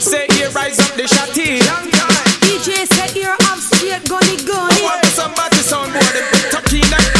Say here rise up the shotty. DJ C-AIR I'm straight gunny gunny. I want somebody soundboard and put tuck in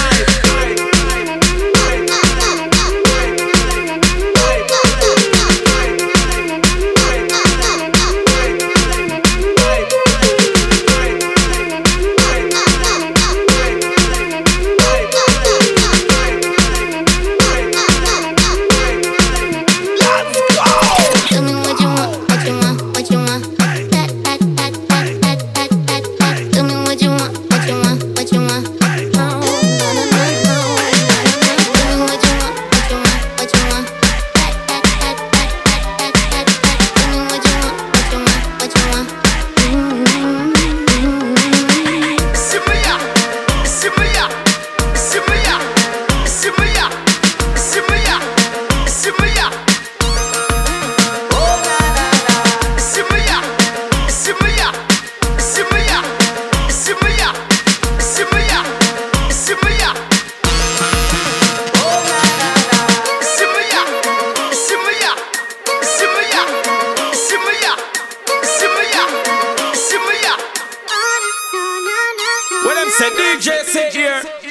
Say DJ, C-AIR.